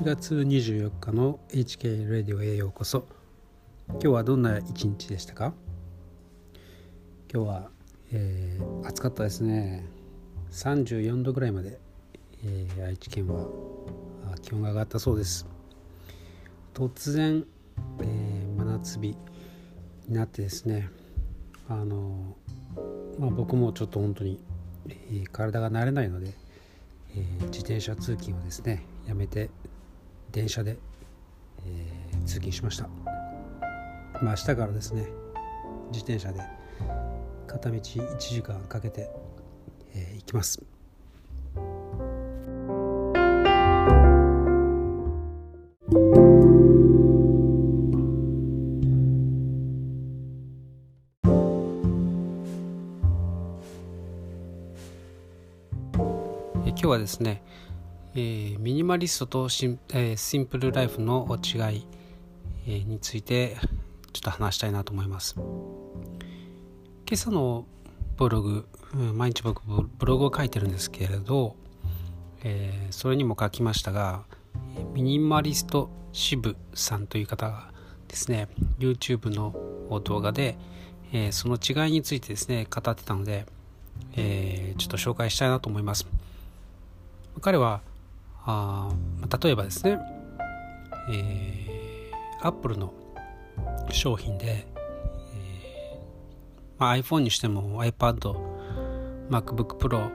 11月24日の HK ラディオへようこそ。今日はどんな一日でしたか？今日は、えー、暑かったですね。34度ぐらいまで、えー、愛知県は気温が上がったそうです。突然、えー、真夏日になってですねあのまあ、僕もちょっと本当に、えー、体が慣れないので、えー、自転車通勤をですねやめて電車で、えー、通勤しました、まあ、明日からですね自転車で片道1時間かけて、えー、行きます。今日はですね、えー、ミニマリストとシン,、えー、シンプルライフの違い、えー、についてちょっと話したいなと思います。今朝のブログ、毎日僕ブログを書いてるんですけれど、えー、それにも書きましたがミニマリスト支部さんという方がですね。YouTube の動画で、えー、その違いについてですね語ってたので、えー、ちょっと紹介したいなと思います。彼はあ例えばですね、えー、Apple の商品で、えーまあ、iPhone にしても iPad、MacBook Pro、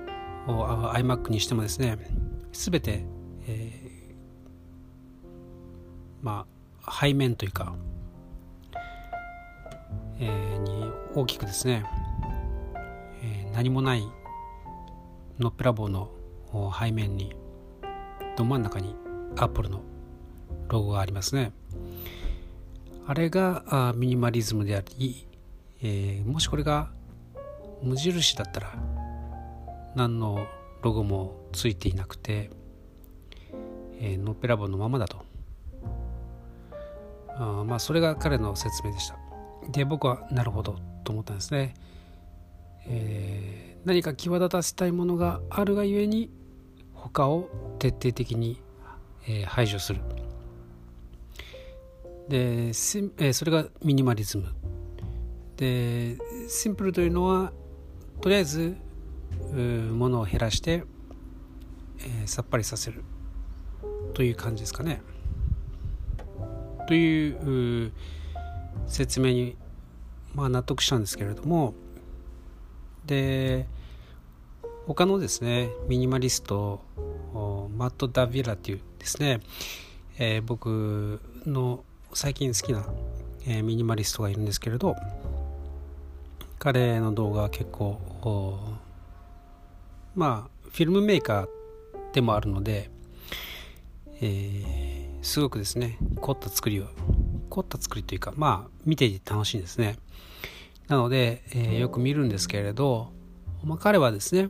iMac にしてもですね、すべて、えー、まあ、背面というか、えー、に大きくですね、えー、何もないのっぺらぼうの背面にど真ん中にアップルのロゴがありますね。あれがあミニマリズムであり、えー、もしこれが無印だったら何のロゴもついていなくて、えー、ノッペラボのままだと。あまあそれが彼の説明でした。で僕はなるほどと思ったんですね、えー、何か際立たせたいものがあるがゆえに他を徹底的に、え、排除する。で、え、それがミニマリズム。でシンプルというのはとりあえずものを減らして、え、さっぱりさせる。という感じですかね。という説明に、まあ、納得したんですけれども。で他のですねミニマリストマット・ダ・ヴィラっていうですね、えー、僕の最近好きな、えー、ミニマリストがいるんですけれど彼の動画は結構まあフィルムメーカーでもあるので、えー、すごくですね凝った作りを凝った作りというかまあ見ていて楽しいんですね。なので、えー、よく見るんですけれど、まあ、彼はですね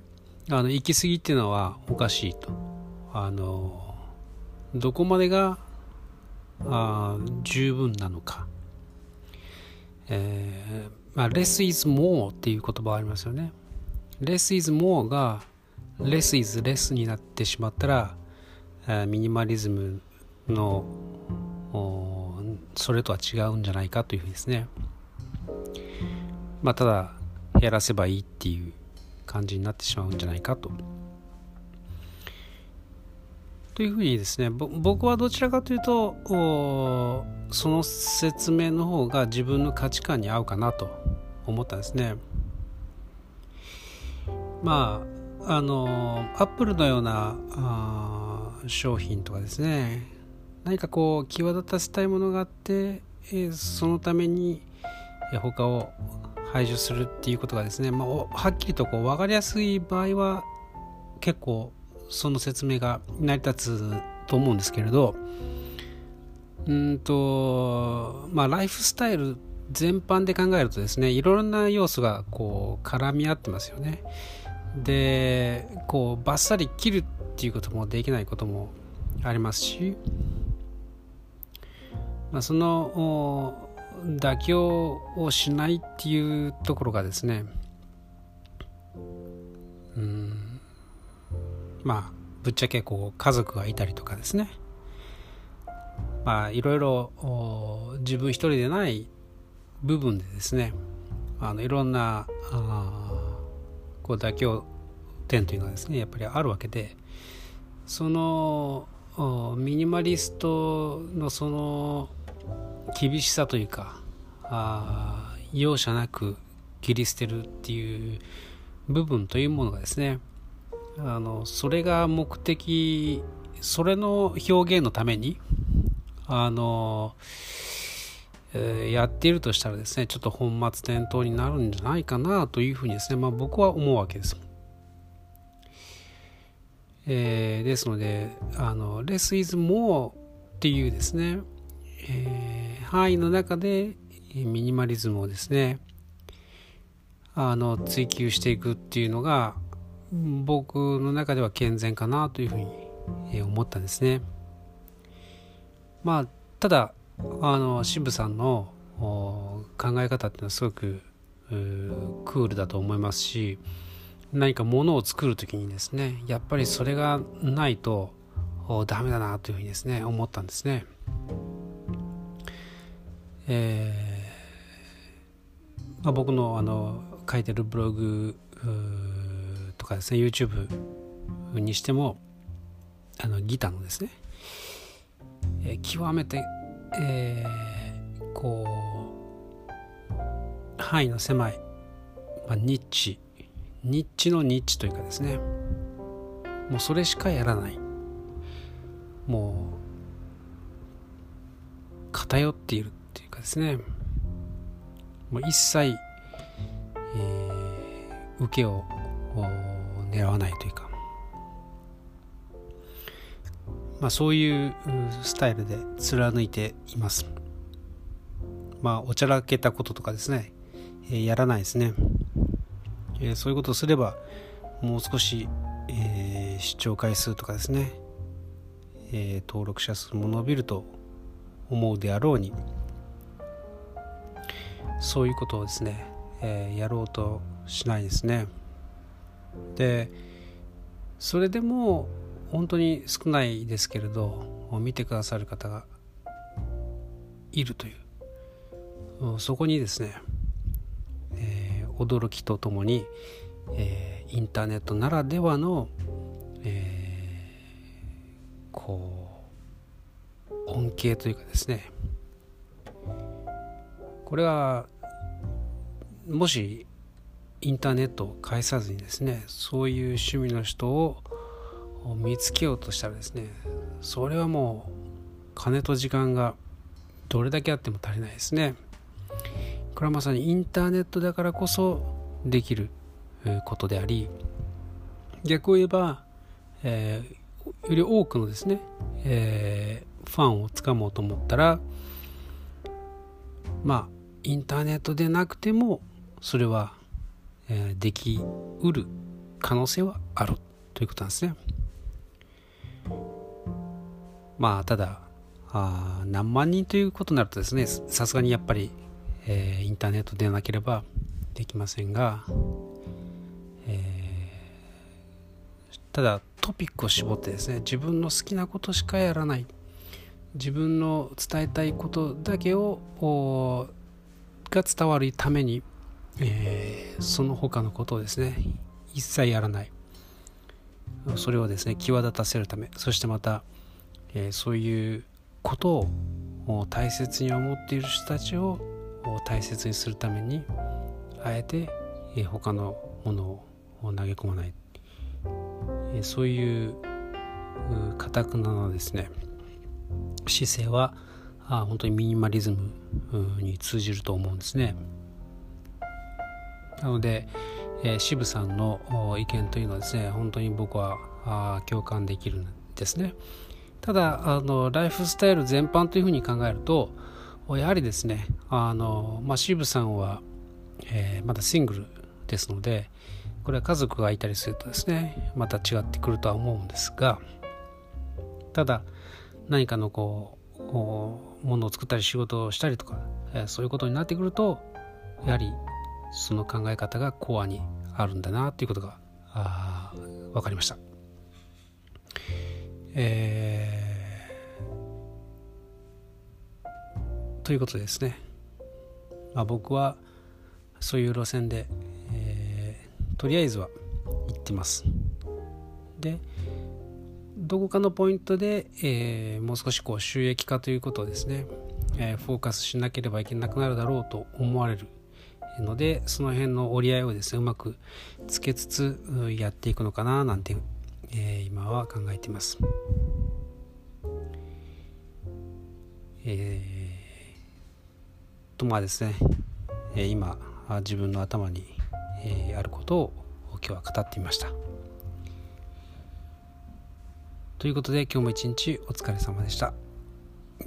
あの行き過ぎっていうのはおかしいと。あのどこまでがあ十分なのか、えーまあ、less is more っていう言葉ありますよね。less is more が less is less になってしまったら、えー、ミニマリズムのそれとは違うんじゃないかというふうにですね。まあただ減らせばいいっていう感じになってしまうんじゃないかと。というふうにですね僕はどちらかというとその説明の方が自分の価値観に合うかなと思ったんですね。まああのアップルのような商品とかですね何かこう際立たせたいものがあって、えそのために他を排除するっていうことがですね、まあ、はっきりとこう分かりやすい場合は結構その説明が成り立つと思うんですけれどうんとまあライフスタイル全般で考えるとですねいろんな要素がこう絡み合ってますよね。でこうバッサリ切るっていうこともできないこともありますし、まあ、その妥協をしないっていうところがですねうんまあぶっちゃけこう家族がいたりとかですね、まあいろいろ自分一人でない部分でですねあのいろんなあこう妥協点というのがですねやっぱりあるわけでそのミニマリストのその厳しさというかあ容赦なく切り捨てるっていう部分というものがですねあのそれが目的それの表現のためにあの、えー、やっているとしたらですねちょっと本末転倒になるんじゃないかなというふうにですね、まあ、僕は思うわけです。えー、ですのであの less is more っていうですね、えー、範囲の中でミニマリズムをですねあの追求していくっていうのが僕の中では健全かなというふうに思ったんですね。まあただあの渋さんの考え方っていうのはすごくクールだと思いますし何かものを作る時にですねやっぱりそれがないとダメだなというふうにですね思ったんですね。えーまあ、僕のあの書いてるブログとかですね YouTube にしてもあのギターのですね、えー、極めて、えー、こう範囲の狭い、まあ、ニッチニッチのニッチというかですねもうそれしかやらないもう偏っている。ですね。もう一切、えー、受けを狙わないというか。まあそういうスタイルで貫いています。まあおちゃらけたこととかですね、えー、やらないですね。えー、そういうことをすればもう少し、えー、視聴回数とかですね、えー、登録者数も伸びると思うであろうにそういうことをですね、えー、やろうとしないですね。でそれでも本当に少ないですけれど見てくださる方がいるという。そこにですねえ驚きとともに、えー、インターネットならではの、えー、こう恩恵というかですねこれはもしインターネットを介さずにですねそういう趣味の人を見つけようとしたらですねそれはもう金と時間がどれだけあっても足りないですね。これはまさにインターネットだからこそできることであり逆を言えば、えー、より多くのですね、えー、ファンをつかもうと思ったらまあインターネットでなくてもそれは、え、できうる可能性はあるということなんですね。まあただあ何万人ということになるとですねさすがにやっぱりえー、インターネットでなければできませんが、えー、ただトピックを絞ってですね自分の好きなことしかやらない自分の伝えたいことだけをが伝わるために、えー、その他のことをですね一切やらない。それをですね際立たせるためそしてまた、えー、そういうことを大切に思っている人たちを大切にするためにあえてえ他のものを投げ込まない。えそういうかたくななですね姿勢はあ本当にミニマリズムに通じると思うんですね。なので、えー、渋さんの意見というのはですね本当に僕はあ共感できるんですね。ただあのライフスタイル全般というふうに考えるとやはりですねあの、まあ、渋さんは、えー、まだシングルですのでこれは家族がいたりするとですねまた違ってくるとは思うんですがただ何かのこうものを作ったり仕事をしたりとか、え、そういうことになってくるとやはりその考え方がコアにあるんだなということが分かりました。えーということですね、まあ、僕はそういう路線で、えー、とりあえずは行ってますでどこかのポイントで、えー、もう少しこう収益化ということをですね、えー、フォーカスしなければいけなくなるだろうと思われるのでその辺の折り合いをですねうまくつけつつやっていくのかななんて、えー、今は考えています。えー、とまあですね、えー、今自分の頭に、えー、あることを今日は語ってみました。ということで今日も一日お疲れ様でした。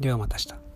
ではまた明日。